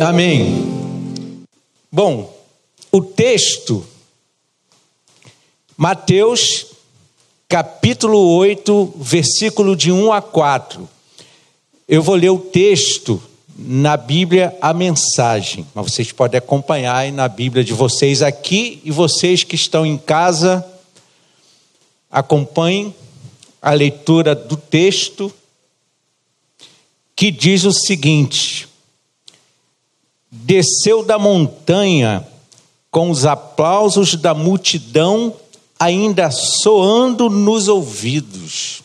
Amém. Bom, o texto, Mateus, capítulo 8, versículo de 1 a 4. Eu vou ler o texto na Bíblia, a mensagem, mas vocês podem acompanhar aí na Bíblia de vocês aqui e vocês que estão em casa, acompanhem a leitura do texto que diz o seguinte: desceu da montanha com os aplausos da multidão ainda soando nos ouvidos.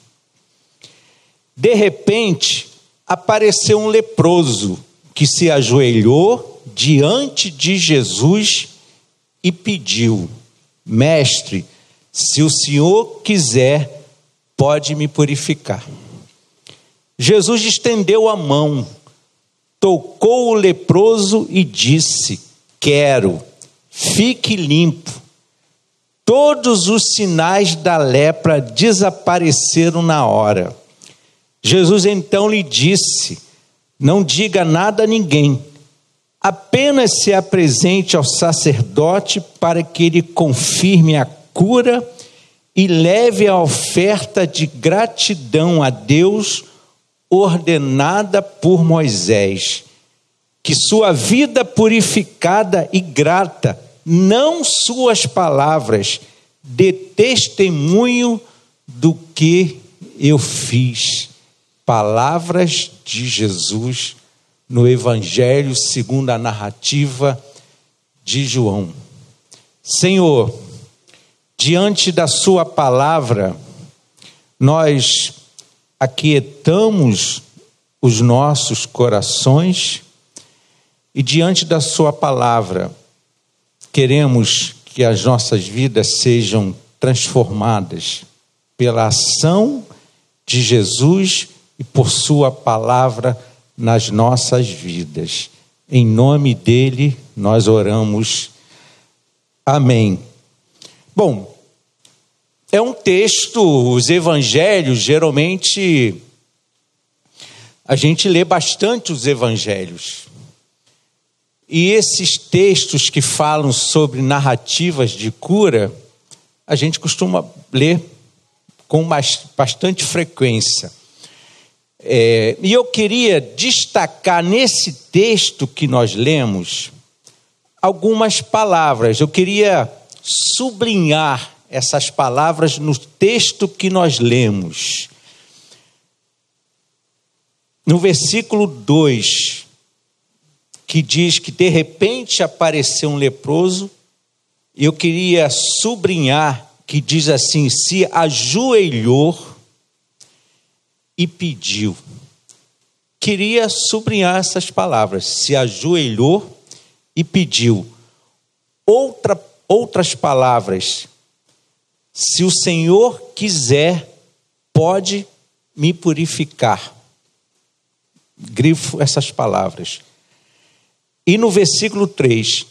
De repente, apareceu um leproso que se ajoelhou diante de Jesus e pediu: Mestre, se o senhor quiser, pode me purificar. Jesus estendeu a mão tocou o leproso e disse: Quero, fique limpo. Todos os sinais da lepra desapareceram na hora. Jesus então lhe disse: Não diga nada a ninguém, apenas se apresente ao sacerdote para que ele confirme a cura e leve a oferta de gratidão a Deus ordenada por Moisés, que sua vida purificada e grata, não suas palavras, dê testemunho do que eu fiz. Palavras de Jesus no Evangelho segundo a narrativa de João. Senhor, diante da Sua palavra, nós aquietamos os nossos corações e diante da Sua palavra, queremos que as nossas vidas sejam transformadas pela ação de Jesus e por Sua palavra nas nossas vidas. Em nome dele nós oramos. Amém. Bom, é um texto, os evangelhos, geralmente, a gente lê bastante os evangelhos. E esses textos que falam sobre narrativas de cura, a gente costuma ler com bastante frequência. É, e eu queria destacar nesse texto que nós lemos algumas palavras. Eu queria sublinhar essas palavras no texto que nós lemos. No versículo 2, que diz que de repente apareceu um leproso, eu queria sublinhar que diz assim: se ajoelhou e pediu. Queria sublinhar essas palavras: se ajoelhou e pediu. Outra, outras palavras se o Senhor quiser, pode me purificar. Grifo essas palavras. E no versículo 3,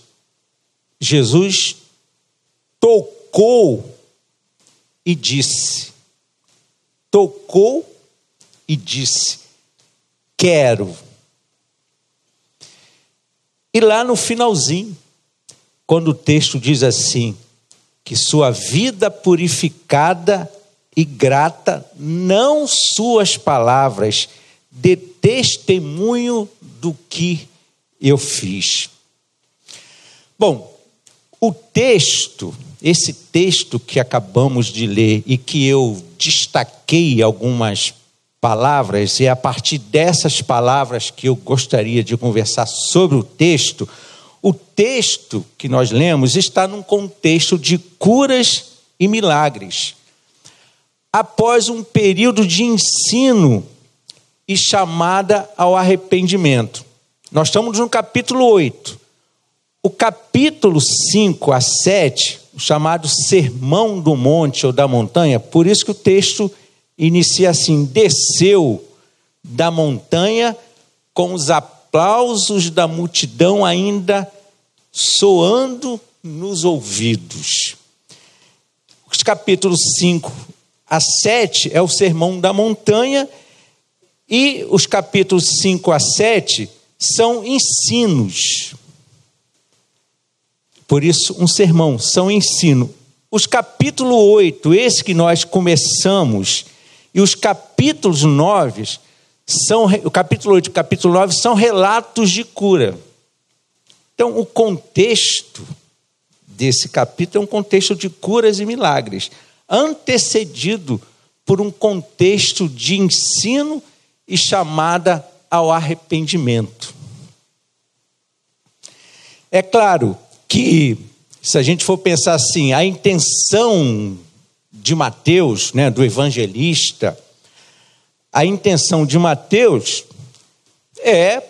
Jesus tocou e disse: tocou e disse: quero. E lá no finalzinho, quando o texto diz assim: que sua vida purificada e grata, não suas palavras, dê testemunho do que eu fiz. Bom, o texto, esse texto que acabamos de ler e que eu destaquei algumas palavras, e é a partir dessas palavras que eu gostaria de conversar sobre o texto, o texto que nós lemos está num contexto de curas e milagres. Após um período de ensino e chamada ao arrependimento. Nós estamos no capítulo 8. O capítulo 5 a 7, o chamado Sermão do Monte ou da Montanha, por isso que o texto inicia assim: desceu da montanha com os aplausos da multidão ainda soando nos ouvidos. Os capítulos 5 a 7 é o sermão da montanha, e os capítulos 5 a 7 são ensinos. Por isso, um sermão são ensino. Os capítulo 8, esse que nós começamos, e os capítulos 9, são, o capítulo 8 e o capítulo 9 são relatos de cura. Então, o contexto desse capítulo é um contexto de curas e milagres, antecedido por um contexto de ensino e chamada ao arrependimento. É claro que, se a gente for pensar assim, a intenção de Mateus, né, do evangelista, a intenção de Mateus é,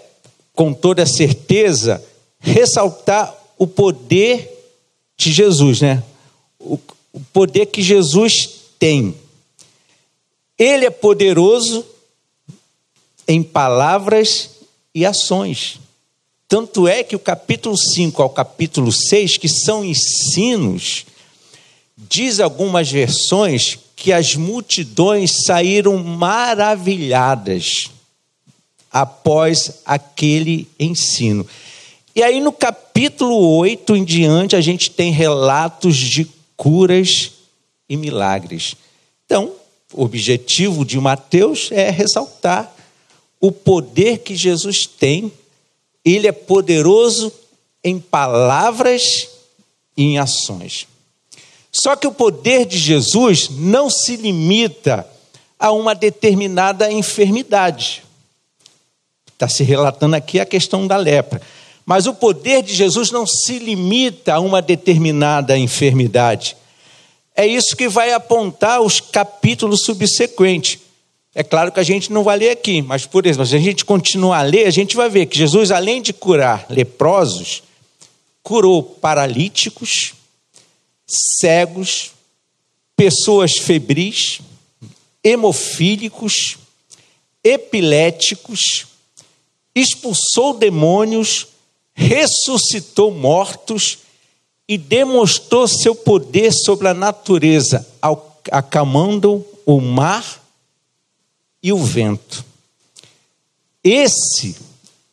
com toda certeza, ressaltar o poder de Jesus, né? O, o poder que Jesus tem. Ele é poderoso em palavras e ações. Tanto é que o capítulo 5 ao capítulo 6, que são ensinos, diz algumas versões que as multidões saíram maravilhadas após aquele ensino. E aí no capítulo 8 em diante a gente tem relatos de curas e milagres. Então, o objetivo de Mateus é ressaltar o poder que Jesus tem. Ele é poderoso em palavras e em ações. Só que o poder de Jesus não se limita a uma determinada enfermidade. Está se relatando aqui a questão da lepra. Mas o poder de Jesus não se limita a uma determinada enfermidade. É isso que vai apontar os capítulos subsequentes. É claro que a gente não vai ler aqui, mas por exemplo, se a gente continuar a ler, a gente vai ver que Jesus, além de curar leprosos, curou paralíticos, cegos, pessoas febris, hemofílicos, epiléticos, expulsou demônios, ressuscitou mortos e demonstrou seu poder sobre a natureza, acalmando o mar e o vento. Esse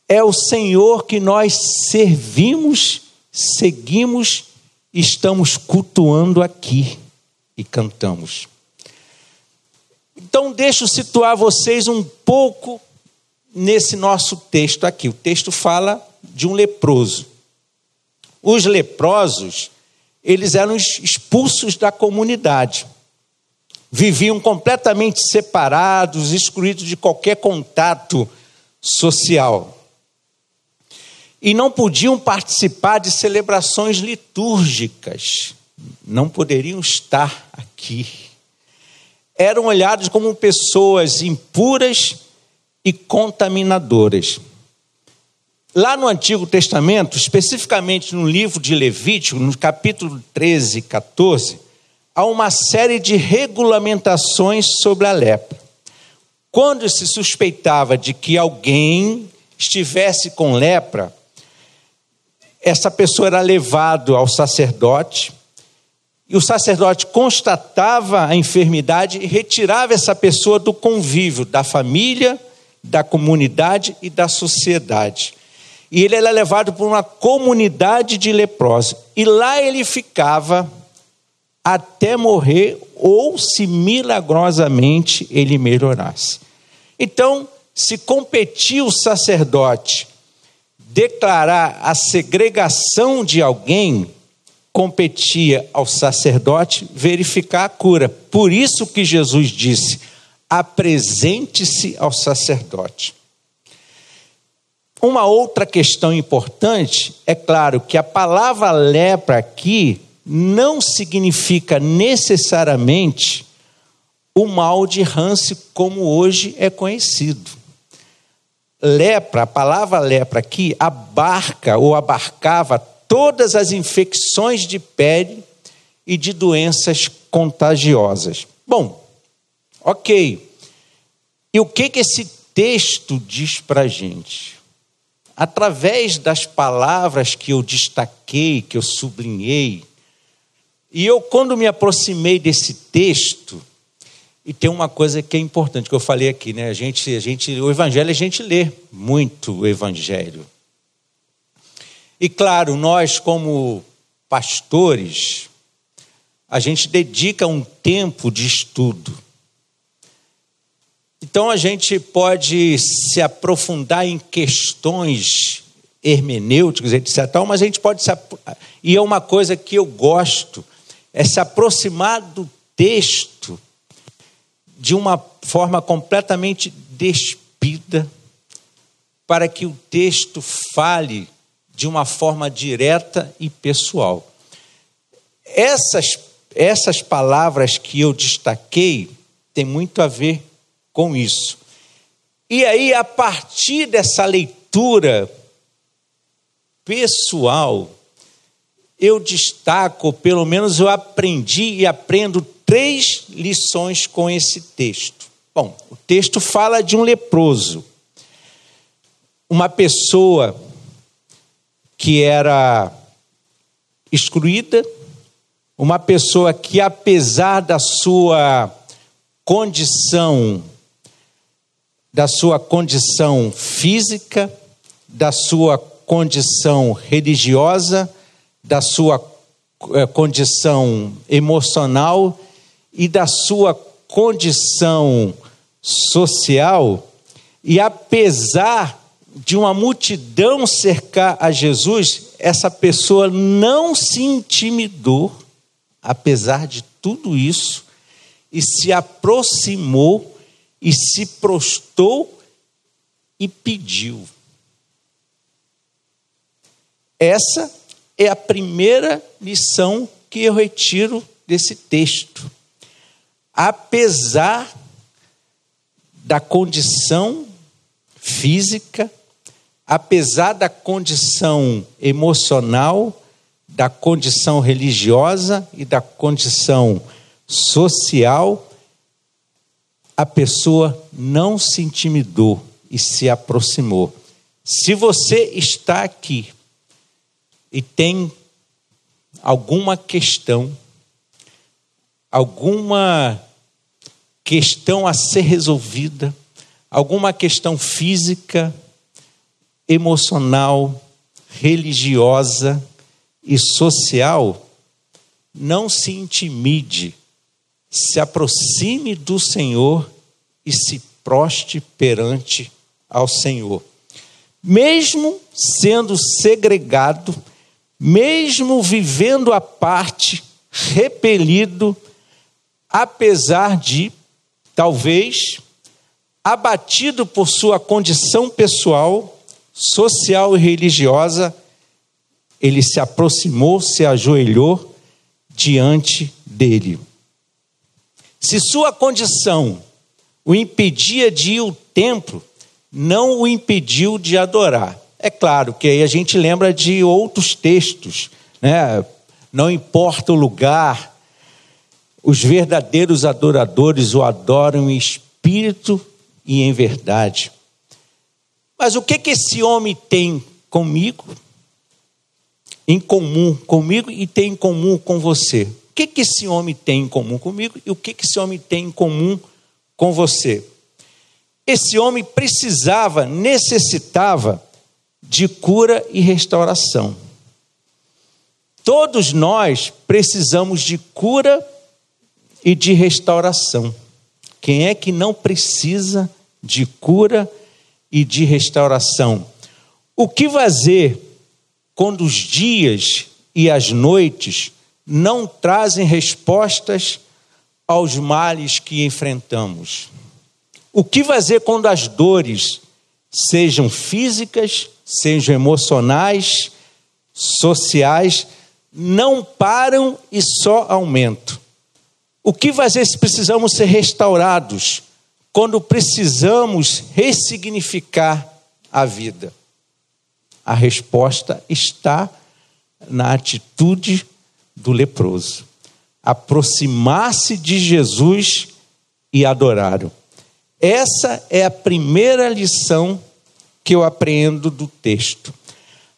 é o Senhor que nós servimos, seguimos, estamos cultuando aqui e cantamos. Então, deixa eu situar vocês um pouco nesse nosso texto aqui. O texto fala de um leproso. Os leprosos, eles eram expulsos da comunidade. Viviam completamente separados, excluídos de qualquer contato social. E não podiam participar de celebrações litúrgicas. Não poderiam estar aqui. Eram olhados como pessoas impuras e contaminadoras. Lá no Antigo Testamento, especificamente no livro de Levítico, no capítulo 13 e 14, há uma série de regulamentações sobre a lepra. Quando se suspeitava de que alguém estivesse com lepra, essa pessoa era levado ao sacerdote, e o sacerdote constatava a enfermidade e retirava essa pessoa do convívio da família, da comunidade e da sociedade e ele era levado por uma comunidade de leprosos. E lá ele ficava até morrer ou se milagrosamente ele melhorasse. Então, se competia o sacerdote declarar a segregação de alguém, competia ao sacerdote verificar a cura. Por isso que Jesus disse: apresente-se ao sacerdote. Uma outra questão importante é claro que a palavra lepra aqui não significa necessariamente o mal de Hanse como hoje é conhecido. Lepra, a palavra lepra aqui abarca ou abarcava todas as infecções de pele e de doenças contagiosas. Bom, ok. E o que, que esse texto diz para a gente? Através das palavras que eu destaquei, que eu sublinhei, e eu, quando me aproximei desse texto, E tem uma coisa que é importante que eu falei aqui, né? A gente, a gente, o evangelho a gente lê muito o evangelho. E claro, nós como pastores, a gente dedica um tempo de estudo. Então a gente pode se aprofundar em questões hermenêuticas, etc. Mas a gente pode se. E é uma coisa que eu gosto, é se aproximar do texto de uma forma completamente despida, para que o texto fale de uma forma direta e pessoal. Essas, essas palavras que eu destaquei têm muito a ver com isso. E aí, a partir dessa leitura pessoal, eu destaco, pelo menos eu aprendi e aprendo três lições com esse texto. Bom, o texto fala de um leproso, uma pessoa que era excluída, uma pessoa que, apesar da sua condição, da sua condição física, da sua condição religiosa, da sua eh, condição emocional e da sua condição social, e apesar de uma multidão cercar a Jesus, essa pessoa não se intimidou, apesar de tudo isso, e se aproximou e se prostou e pediu. Essa é a primeira lição que eu retiro desse texto. Apesar da condição física, apesar da condição emocional, da condição religiosa e da condição social, a pessoa não se intimidou e se aproximou. Se você está aqui e tem alguma questão, alguma questão a ser resolvida, alguma questão física, emocional, religiosa e social, não se intimide, se aproxime do Senhor e se proste perante ao Senhor. Mesmo sendo segregado, mesmo vivendo à parte, repelido, apesar de, talvez, abatido por sua condição pessoal, social e religiosa, ele se aproximou, se ajoelhou diante dele. Se sua condição o impedia de ir ao templo, não o impediu de adorar. É claro que aí a gente lembra de outros textos, né? Não importa o lugar, os verdadeiros adoradores o adoram em espírito e em verdade. Mas o que que esse homem tem comigo? Em comum comigo e tem em comum com você? Que que esse homem tem em comum comigo e o que que esse homem tem em comum com você? Esse homem precisava, necessitava de cura e restauração. Todos nós precisamos de cura e de restauração. Quem é que não precisa de cura e de restauração? O que fazer quando os dias e as noites não trazem respostas aos males que enfrentamos? O que fazer quando as dores, sejam físicas sejam emocionais, sociais, não param e só aumentam. O que fazer se precisamos ser restaurados? Quando precisamos ressignificar a vida? A resposta está na atitude do leproso. Aproximar-se de Jesus e adorá-lo. Essa é a primeira lição que eu apreendo do texto.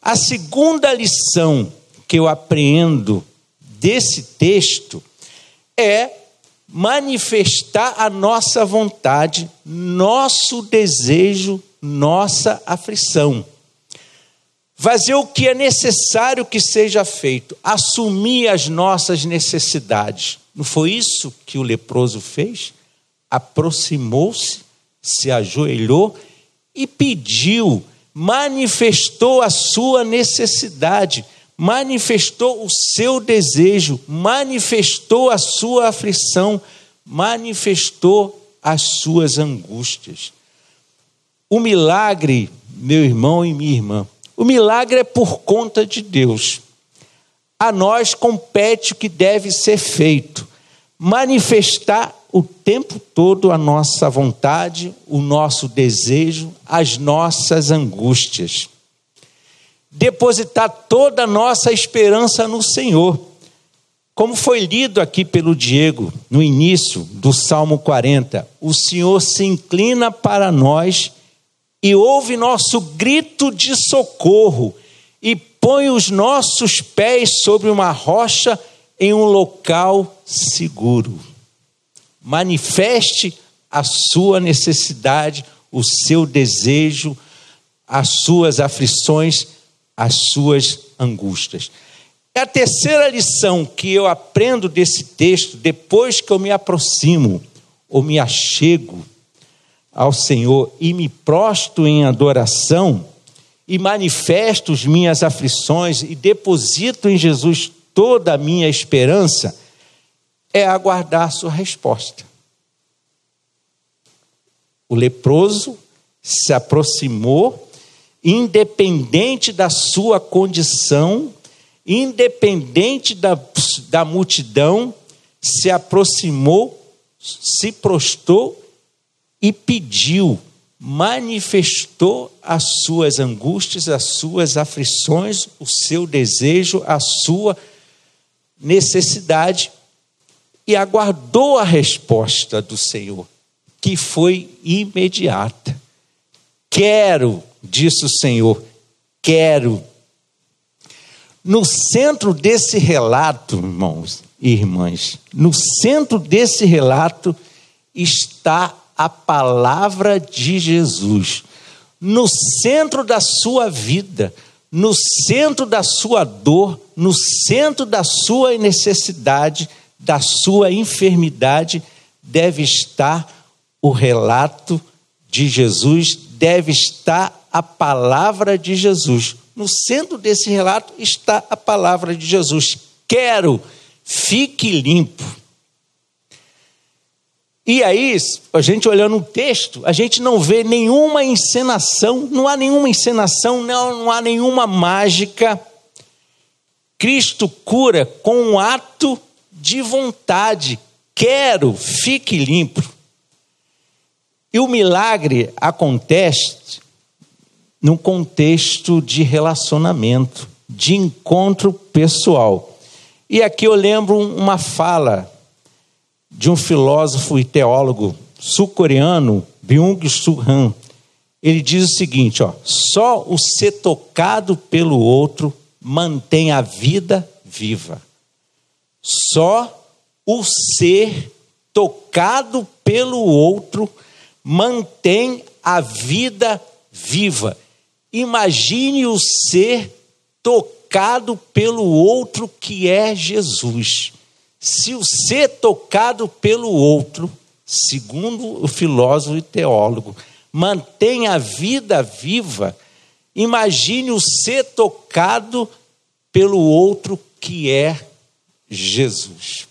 A segunda lição que eu apreendo desse texto é manifestar a nossa vontade, nosso desejo, nossa aflição. Fazer o que é necessário que seja feito, assumir as nossas necessidades. Não foi isso que o leproso fez? Aproximou-se, se ajoelhou e pediu, manifestou a sua necessidade manifestou o seu desejo, manifestou a sua aflição, manifestou as suas angústias. O milagre, meu irmão e minha irmã, o milagre é por conta de Deus. A nós compete o que deve ser feito: manifestar o tempo todo a nossa vontade, o nosso desejo, as nossas angústias depositar toda a nossa esperança no Senhor. Como foi lido aqui pelo Diego no início do Salmo 40, o Senhor se inclina para nós e ouve nosso grito de socorro e põe os nossos pés sobre uma rocha em um local seguro. Manifeste a sua necessidade, o seu desejo, as suas aflições as suas angústias. É a terceira lição que eu aprendo desse texto depois que eu me aproximo ou me achego ao Senhor e me prosto em adoração e manifesto as minhas aflições e deposito em Jesus toda a minha esperança, é aguardar sua resposta. O leproso se aproximou independente da sua condição, independente da, da multidão, se aproximou, se prostou e pediu, manifestou as suas angústias, as suas aflições, o seu desejo, a sua necessidade e aguardou a resposta do Senhor, que foi imediata. Quero disse o Senhor: quero. No centro desse relato, irmãos e irmãs, no centro desse relato está a palavra de Jesus. No centro da sua vida, no centro da sua dor, no centro da sua necessidade, da sua enfermidade, deve estar o relato de Jesus, deve estar a palavra de Jesus. No centro desse relato está a palavra de Jesus. Quero, fique limpo. E aí, a gente olhando o texto, a gente não vê nenhuma encenação, não há nenhuma encenação, não, não há nenhuma mágica. Cristo cura com um ato de vontade. Quero, fique limpo. E o milagre acontece num contexto de relacionamento, de encontro pessoal. E aqui eu lembro uma fala de um filósofo e teólogo sul-coreano, Byung-Chul Han. Ele diz o seguinte, ó: só o ser tocado pelo outro mantém a vida viva. Só o ser tocado pelo outro mantém a vida viva. Imagine o ser tocado pelo outro que é Jesus. Se o ser tocado pelo outro, segundo o filósofo e teólogo, mantém a vida viva, imagine o ser tocado pelo outro que é Jesus.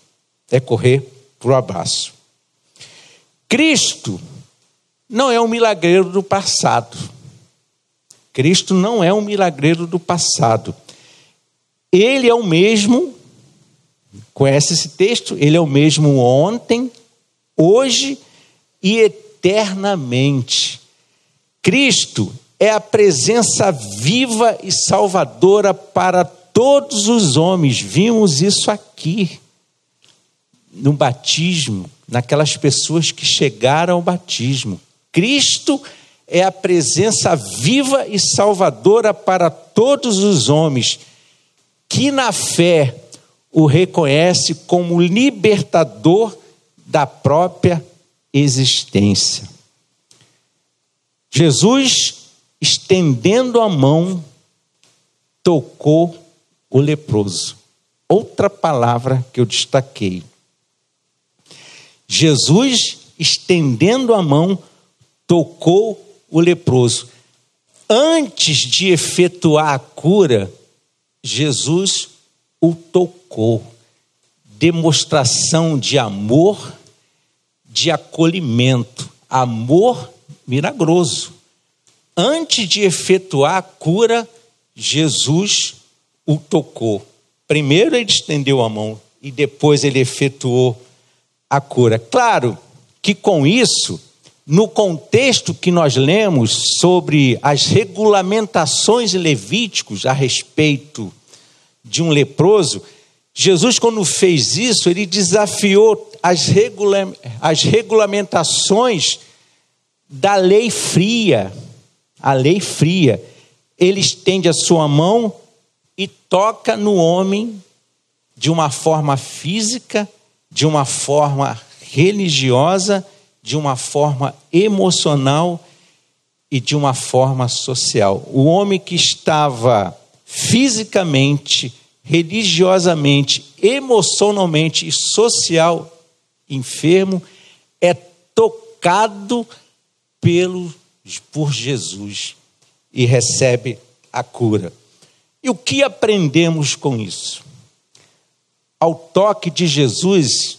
É correr para o abraço. Cristo não é um milagreiro do passado. Cristo não é um milagreiro do passado. Ele é o mesmo, conhece esse texto? Ele é o mesmo ontem, hoje e eternamente. Cristo é a presença viva e salvadora para todos os homens. Vimos isso aqui no batismo, naquelas pessoas que chegaram ao batismo. Cristo é a presença viva e salvadora para todos os homens que na fé o reconhece como libertador da própria existência. Jesus, estendendo a mão, tocou o leproso. Outra palavra que eu destaquei. Jesus, estendendo a mão, tocou o leproso. Antes de efetuar a cura, Jesus o tocou. Demonstração de amor, de acolhimento, amor milagroso. Antes de efetuar a cura, Jesus o tocou. Primeiro ele estendeu a mão e depois ele efetuou a cura. Claro que com isso, no contexto que nós lemos sobre as regulamentações levíticos a respeito de um leproso, Jesus, quando fez isso, ele desafiou as, regula as regulamentações da lei fria. A lei fria. Ele estende a sua mão e toca no homem de uma forma física, de uma forma religiosa, de uma forma emocional e de uma forma social. O homem que estava fisicamente, religiosamente, emocionalmente e social enfermo é tocado pelo por Jesus e recebe a cura. E o que aprendemos com isso? Ao toque de Jesus,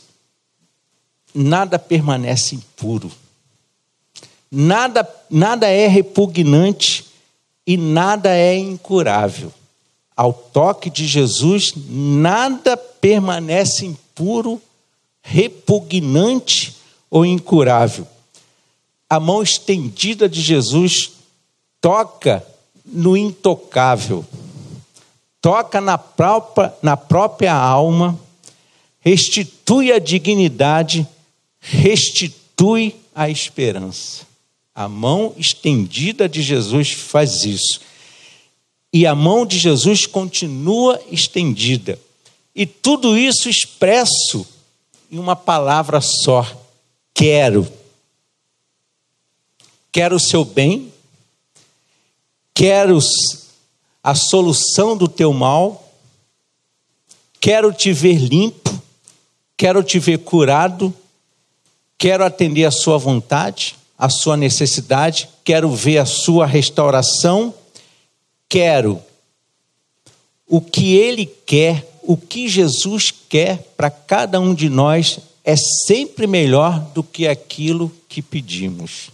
nada permanece impuro, nada, nada é repugnante e nada é incurável. Ao toque de Jesus, nada permanece impuro, repugnante ou incurável. A mão estendida de Jesus toca no intocável, toca na própria, na própria alma, restitui a dignidade, restitui a esperança. A mão estendida de Jesus faz isso. E a mão de Jesus continua estendida. E tudo isso expresso em uma palavra só: quero. Quero o seu bem, quero a solução do teu mal, quero te ver limpo, quero te ver curado, quero atender a sua vontade, a sua necessidade, quero ver a sua restauração, quero o que ele quer o que Jesus quer para cada um de nós é sempre melhor do que aquilo que pedimos.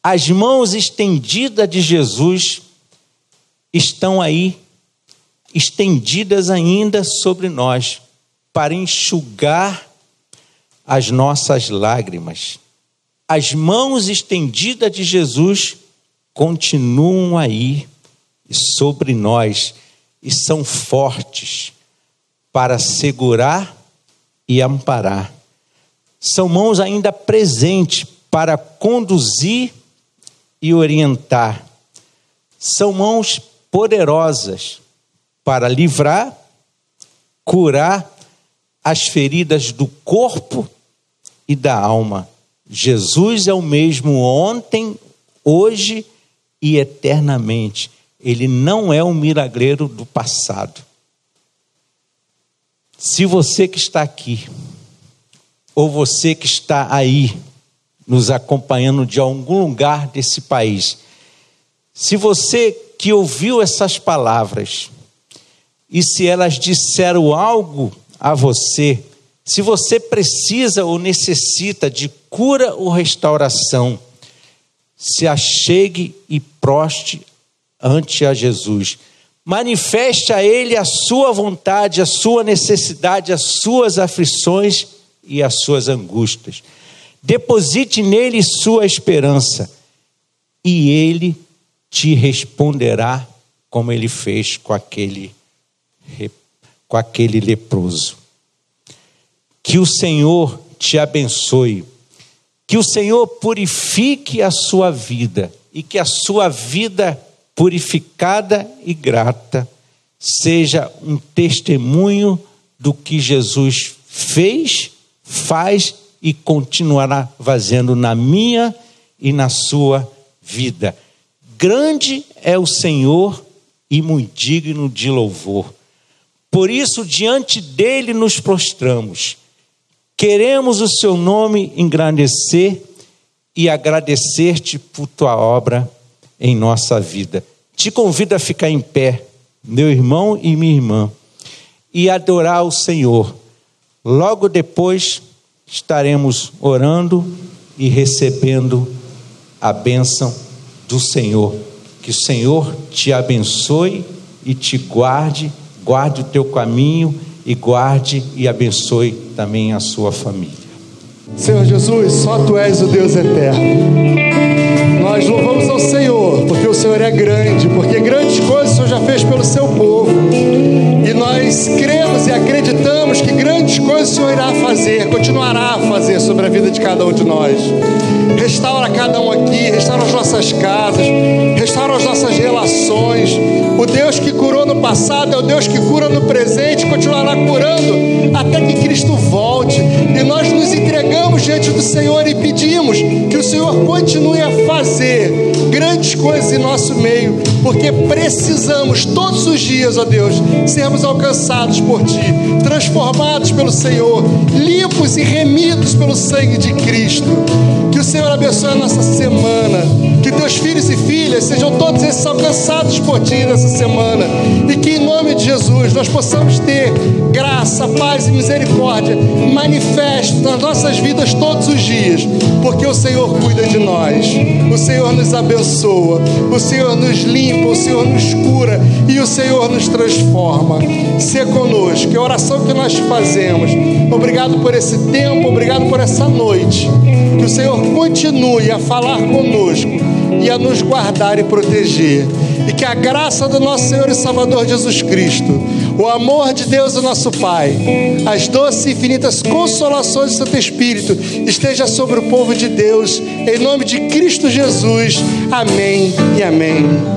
As mãos estendidas de Jesus estão aí, estendidas ainda sobre nós, para enxugar as nossas lágrimas. As mãos estendidas de Jesus continuam aí sobre nós e são fortes para segurar e amparar. São mãos ainda presentes para conduzir e orientar. São mãos poderosas para livrar, curar as feridas do corpo e da alma. Jesus é o mesmo ontem, hoje e eternamente. Ele não é um milagreiro do passado. Se você que está aqui, ou você que está aí, nos acompanhando de algum lugar desse país, se você que ouviu essas palavras, e se elas disseram algo a você, se você precisa ou necessita de cura ou restauração, se achegue e proste ante a Jesus. Manifeste a Ele a sua vontade, a sua necessidade, as suas aflições e as suas angústias. Deposite nele sua esperança e ele te responderá como ele fez com aquele, com aquele leproso. Que o Senhor te abençoe, que o Senhor purifique a sua vida e que a sua vida purificada e grata, seja um testemunho do que Jesus fez, faz e continuará fazendo na minha e na sua vida. Grande é o Senhor e muito digno de louvor. Por isso, diante dele nos prostramos. Queremos o seu nome engrandecer e agradecer-te por tua obra em nossa vida. Te convido a ficar em pé, meu irmão e minha irmã, e adorar o Senhor. Logo depois estaremos orando e recebendo a bênção do Senhor. Que o Senhor te abençoe e te guarde, guarde o teu caminho e guarde e abençoe também a sua família. Senhor Jesus, só tu és o Deus eterno. Nós louvamos ao Senhor, porque o Senhor é grande, porque grandes coisas o Senhor já fez pelo seu povo. Nós cremos e acreditamos que grandes coisas o Senhor irá fazer, continuará a fazer sobre a vida de cada um de nós. Restaura cada um aqui, restaura as nossas casas, restaura as nossas relações. O Deus que curou no passado é o Deus que cura no presente, continuará curando até que Cristo volte. E nós nos entregamos diante do Senhor e pedimos que o Senhor continue a fazer grandes coisas em nosso meio, porque precisamos todos os dias, ó Deus, sermos alcançados por Ti, transformados pelo Senhor, limpos e remidos pelo sangue de Cristo. Que o Senhor abençoe a nossa semana, que teus filhos e filhas sejam todos esses alcançados por Ti nessa semana, e que em nome de Jesus nós possamos ter graça, paz e misericórdia manifesto nas nossas vidas todos os dias, porque o Senhor cuida de nós, o Senhor nos abençoa, o Senhor nos limpa, o Senhor nos cura e o Senhor nos transforma. Se conosco, que a oração que nós fazemos. Obrigado por esse tempo, obrigado por essa noite. Que o Senhor continue a falar conosco e a nos guardar e proteger. E que a graça do nosso Senhor e Salvador Jesus Cristo, o amor de Deus, o nosso Pai, as doces e infinitas consolações do Santo Espírito esteja sobre o povo de Deus, em nome de Cristo Jesus. Amém e amém.